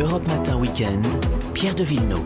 Europe Matin Weekend, Pierre de Villeneuve.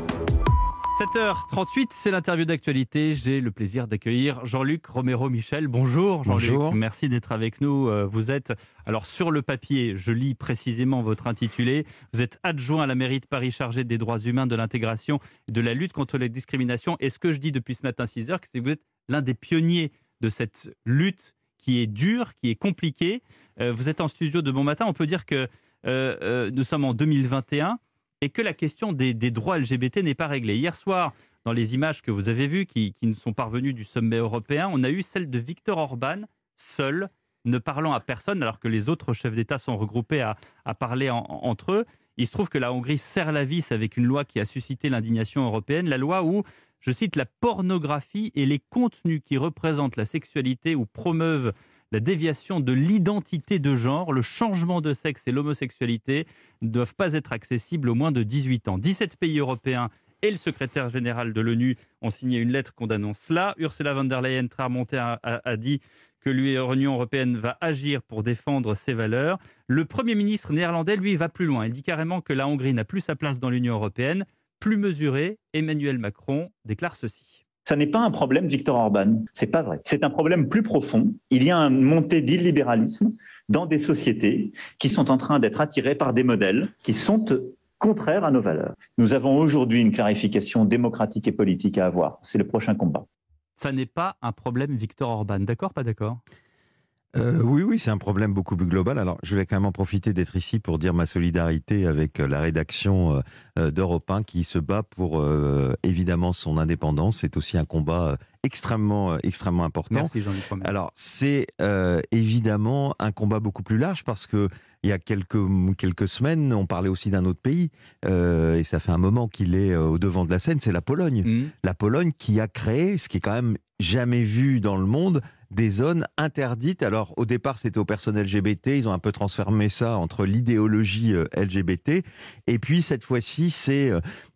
7h38, c'est l'interview d'actualité. J'ai le plaisir d'accueillir Jean-Luc Romero-Michel. Bonjour Jean-Luc. Bonjour. Merci d'être avec nous. Euh, Vous êtes, alors sur le papier, je lis précisément votre intitulé. Vous êtes adjoint à la mairie de Paris chargé des droits humains, de l'intégration et de la lutte contre les discriminations. Et ce que je dis depuis ce matin 6h, c'est que vous êtes l'un des pionniers de cette lutte qui est dure, qui est compliquée. Euh, Vous êtes en studio de Bon Matin. On peut dire que nous sommes en 2021 et que la question des, droits LGBT n'est pas réglée. Hier soir, dans les images que vous avez vues, qui, qui nous sont parvenues du sommet européen, on a eu celle de Viktor Orban, seul, ne parlant à personne, alors que les autres chefs d'État sont regroupés à, parler en- entre eux. Il se trouve que la Hongrie serre la vis avec une loi qui a suscité l'indignation européenne, la loi où, je cite, la pornographie et les contenus qui représentent la sexualité ou promeuvent la déviation de l'identité de genre, le changement de sexe et l'homosexualité ne doivent pas être accessibles aux moins de 18 ans. 17 pays européens et le secrétaire général de l'ONU ont signé une lettre condamnant cela. Ursula von der Leyen, a, a- a dit que l'Union européenne va agir pour défendre ses valeurs. Le Premier ministre néerlandais, lui, va plus loin. Il dit carrément que la Hongrie n'a plus sa place dans l'Union européenne. Plus mesuré, Emmanuel Macron déclare ceci. Ça n'est pas un problème Victor Orban, c'est pas vrai. C'est un problème plus profond. Il y a une montée d'illibéralisme dans des sociétés qui sont en train d'être attirées par des modèles qui sont contraires à nos valeurs. Nous avons aujourd'hui une clarification démocratique et politique à avoir. C'est le prochain combat. Ça n'est pas un problème Victor Orban. D'accord, pas d'accord? Euh, oui, oui, c'est un problème beaucoup plus global. Alors, je vais quand même en profiter d'être ici pour dire ma solidarité avec euh, la rédaction euh, d'Europe 1 qui se bat pour euh, évidemment son indépendance. C'est aussi un combat extrêmement, extrêmement important. Merci. Alors, c'est euh, évidemment un combat beaucoup plus large parce que il y a quelques, quelques semaines, on parlait aussi d'un autre pays, euh, et ça fait un moment qu'il est euh, au devant de la scène, c'est la Pologne. Mmh. la Pologne qui a créé, ce qui est quand même jamais vu dans le monde, des zones interdites. Alors au départ c'était au personnel LGBT, ils ont un peu transformé ça entre l'idéologie euh, LGBT, et puis cette fois-ci c'est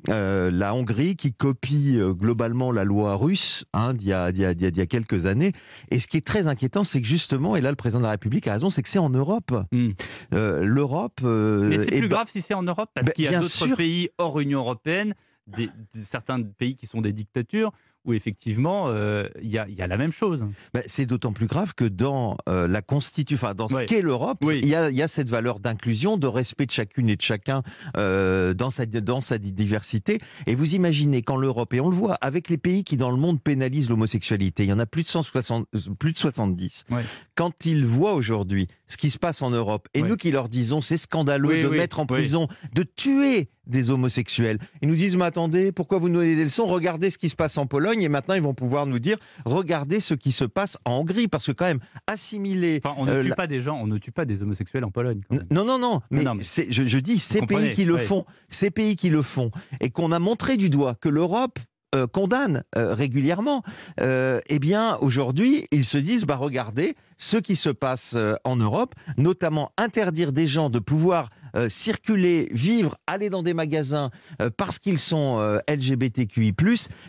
euh, la Hongrie qui copie euh, globalement la loi russe hein, d'il y, a- y y quelques années. Et ce qui est très inquiétant, c'est que justement, et là le président de la République a raison, c'est que c'est en Europe. Mm. Euh, L'Europe... Mais c'est est plus ba- grave si c'est en Europe, parce Ben, qu'il y a d'autres pays hors Union européenne, des, des- certains pays qui sont des dictatures, où effectivement euh, il y, a, il y a la même chose. Ben, c'est d'autant plus grave que dans euh, la constitution, enfin dans ce Ouais. qu'est l'Europe, Oui. il, y a, il y a cette valeur d'inclusion, de respect de chacune et de chacun euh, dans, sa, dans sa diversité. Et vous imaginez quand l'Europe, et on le voit avec les pays qui dans le monde pénalisent l'homosexualité, il y en a plus de, 160, euh, plus de 70, Ouais. quand ils voient aujourd'hui ce qui se passe en Europe, et Ouais. nous qui leur disons c'est scandaleux Oui, de oui, mettre en prison, de tuer des homosexuels, ils nous disent mais attendez, pourquoi vous nous donnez des leçons? Regardez ce qui se passe en Pologne, et maintenant ils vont pouvoir nous dire regardez ce qui se passe en Hongrie, parce que quand même, assimiler... Enfin, on ne euh, tue la- pas des gens, on ne tue pas des homosexuels en Pologne. quand même. Non, non, non, mais, non, mais- je, je dis ces pays qui le ouais. font, ces pays qui le font, et qu'on a montré du doigt que l'Europe euh, condamne euh, régulièrement, euh, eh bien aujourd'hui ils se disent bah regardez ce qui se passe en Europe, notamment interdire des gens de pouvoir euh, circuler, vivre, aller dans des magasins euh, parce qu'ils sont euh, LGBTQI+,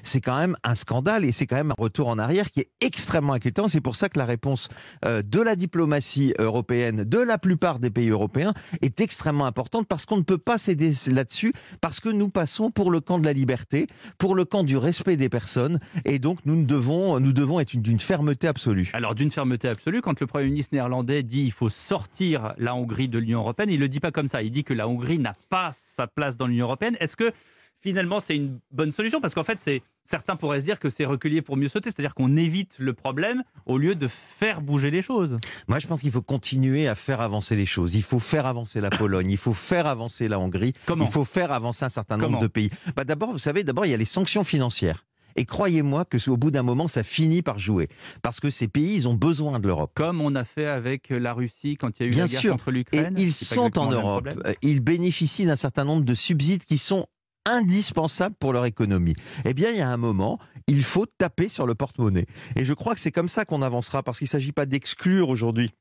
c'est quand même un scandale et c'est quand même un retour en arrière qui est extrêmement inquiétant. C'est pour ça que la réponse de la diplomatie européenne, de la plupart des pays européens, est extrêmement importante parce qu'on ne peut pas céder là-dessus, parce que nous passons pour le camp de la liberté, pour le camp du respect des personnes, et donc nous devons, nous devons être une- d'une fermeté absolue. Alors d'une fermeté absolue, quand le Premier ministre néerlandais dit il faut sortir la Hongrie de l'Union européenne, il ne le dit pas comme ça, il dit que la Hongrie n'a pas sa place dans l'Union européenne. Est-ce que finalement c'est une bonne solution? Parce qu'en fait, c'est certains pourraient se dire que c'est reculer pour mieux sauter, c'est-à-dire qu'on évite le problème au lieu de faire bouger les choses. Moi, je pense qu'il faut continuer à faire avancer les choses. Il faut faire avancer la Pologne, il faut faire avancer la Hongrie, Comment? Il faut faire avancer un certain Comment? nombre de pays. Bah, d'abord, vous savez, d'abord, il y a les sanctions financières. Et croyez-moi que au bout d'un moment, ça finit par jouer. Parce que ces pays, ils ont besoin de l'Europe. Comme on a fait avec la Russie quand il y a eu Bien la guerre sûr. contre Et l'Ukraine. ils C'est pas sont en Europe. Ils bénéficient d'un certain nombre de subsides qui sont indispensables pour leur économie. Eh bien, il y a un moment, il faut taper sur le porte-monnaie. Et je crois que c'est comme ça qu'on avancera, parce qu'il ne s'agit pas d'exclure aujourd'hui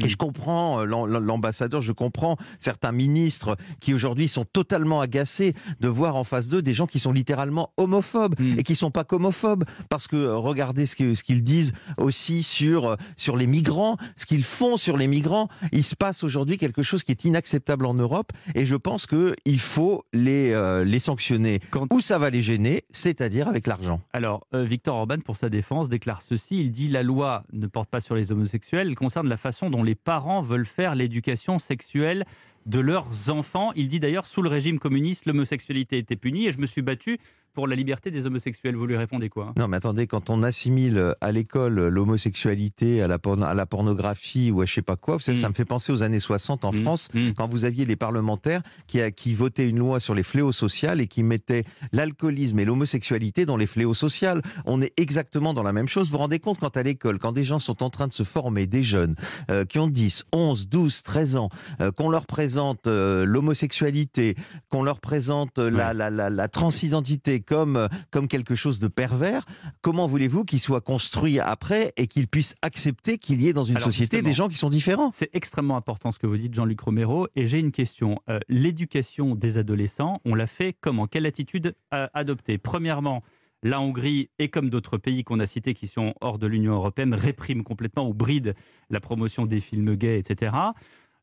Et Mm. je comprends euh, l'am- l'ambassadeur, je comprends certains ministres qui aujourd'hui sont totalement agacés de voir en face d'eux des gens qui sont littéralement homophobes Mm. et qui sont pas qu'homophobes parce que euh, regardez ce qu'ils disent aussi sur euh, sur les migrants, ce qu'ils font sur les migrants. Il se passe aujourd'hui quelque chose qui est inacceptable en Europe et je pense que il faut les euh, les sanctionner. Quand- Où ça va les gêner, c'est-à-dire avec l'argent. Alors, euh, Victor Orban, pour sa défense, déclare ceci. Il dit la loi ne porte pas sur les homosexuels, elle concerne la façon dont les parents veulent faire l'éducation sexuelle de leurs enfants. Il dit d'ailleurs, sous le régime communiste, l'homosexualité était punie et je me suis battu pour la liberté des homosexuels. Vous lui répondez quoi? Non, mais attendez, quand on assimile à l'école l'homosexualité à la, porno- à la pornographie ou à je sais pas quoi, vous savez, Mm. ça me fait penser aux années 60 en Mm, France, mm. quand vous aviez les parlementaires qui, a- qui votaient une loi sur les fléaux sociaux et qui mettaient l'alcoolisme et l'homosexualité dans les fléaux sociaux. On est exactement dans la même chose. Vous vous rendez compte quand à l'école, quand des gens sont en train de se former, des jeunes euh, qui ont 10, 11, 12, 13 ans, euh, qu'on leur présente euh, l'homosexualité, qu'on leur présente euh, la, la, la, la transidentité comme, euh, comme quelque chose de pervers, comment voulez-vous qu'ils soient construits après et qu'ils puissent accepter qu'il y ait dans une Alors, société des gens qui sont différents? C'est extrêmement important ce que vous dites, Jean-Luc Romero. Et j'ai une question. Euh, L'éducation des adolescents, on l'a fait comment? Quelle attitude euh, adopter? Premièrement, la Hongrie, et comme d'autres pays qu'on a cités qui sont hors de l'Union européenne, réprime complètement ou bride la promotion des films gays, etc.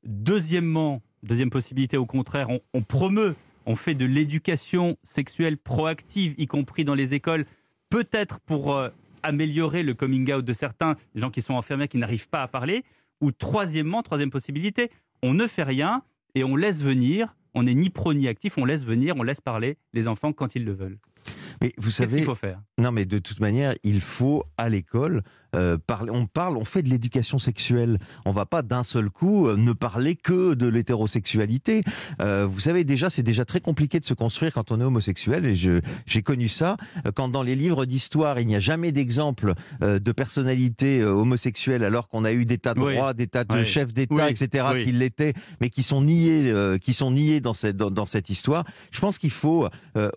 Deuxièmement, deuxième possibilité, au contraire, on, on promeut, on fait de l'éducation sexuelle proactive, y compris dans les écoles, peut-être pour euh, améliorer le coming out de certains, des gens qui sont enfermés, qui n'arrivent pas à parler. Ou troisièmement, troisième possibilité, on ne fait rien et on laisse venir, on n'est ni pro ni actif, on laisse venir, on laisse parler les enfants quand ils le veulent. Mais vous Qu'est-ce savez, qu'il faut faire? Non, mais de toute manière, il faut à l'école euh, parler. On parle, on fait de l'éducation sexuelle. On va pas d'un seul coup euh, ne parler que de l'hétérosexualité. Euh, vous savez déjà, c'est déjà très compliqué de se construire quand on est homosexuel. Et j'ai connu ça quand dans les livres d'histoire il n'y a jamais d'exemple de personnalité homosexuelle alors qu'on a eu des tas de Oui. rois, des tas de Oui. chefs d'État, Oui. etc. Qui l'étaient, mais qui sont niés, euh, qui sont niés dans cette dans, dans cette histoire. Je pense qu'il faut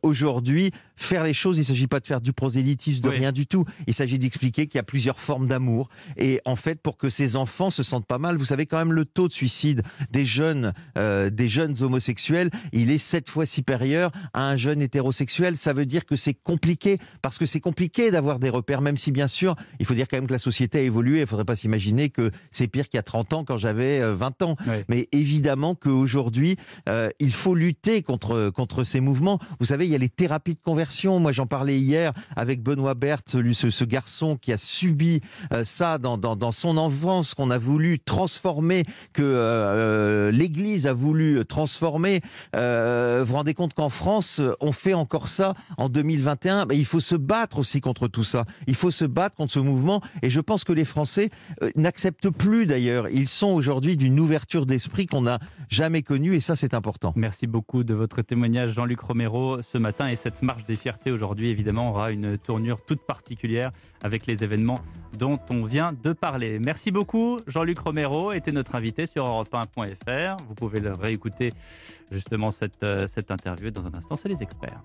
aujourd'hui faire les choses. Il ne s'agit pas de faire du prosélytisme, de rien du tout. Il s'agit d'expliquer qu'il y a plusieurs formes d'amour. Et en fait, pour que ces enfants se sentent pas mal, vous savez quand même le taux de suicide des jeunes, euh, des jeunes homosexuels, il est sept fois supérieur à un jeune hétérosexuel. Ça veut dire que c'est compliqué, parce que c'est compliqué d'avoir des repères, même si bien sûr, il faut dire quand même que la société a évolué. Il faudrait pas s'imaginer que c'est pire qu'il y a 30 ans quand j'avais euh, 20 ans. Ouais. Mais évidemment qu'aujourd'hui, euh, il faut lutter contre, contre ces mouvements. Vous savez, il y a les thérapies de conversion. Moi, j'en parlais hier avec Benoît Berthe, ce garçon qui a subi euh, ça dans, son enfance, qu'on a voulu transformer, que euh, l'Église a voulu transformer. Euh, vous vous rendez compte qu'en France, on fait encore ça en 2021 Ben, Il faut se battre aussi contre tout ça. Il faut se battre contre ce mouvement. Et je pense que les Français euh, n'acceptent plus d'ailleurs. Ils sont aujourd'hui d'une ouverture d'esprit qu'on n'a jamais connue et ça, c'est important. Merci beaucoup de votre témoignage, Jean-Luc Romero, ce matin. Et cette marche des fiertés aujourd'hui, évidemment, aura une tournure toute particulière avec les événements dont on vient de parler. Merci beaucoup, Jean-Luc Romero était notre invité sur europe1.fr. Vous pouvez réécouter justement cette, euh, cette interview dans un instant, c'est les experts.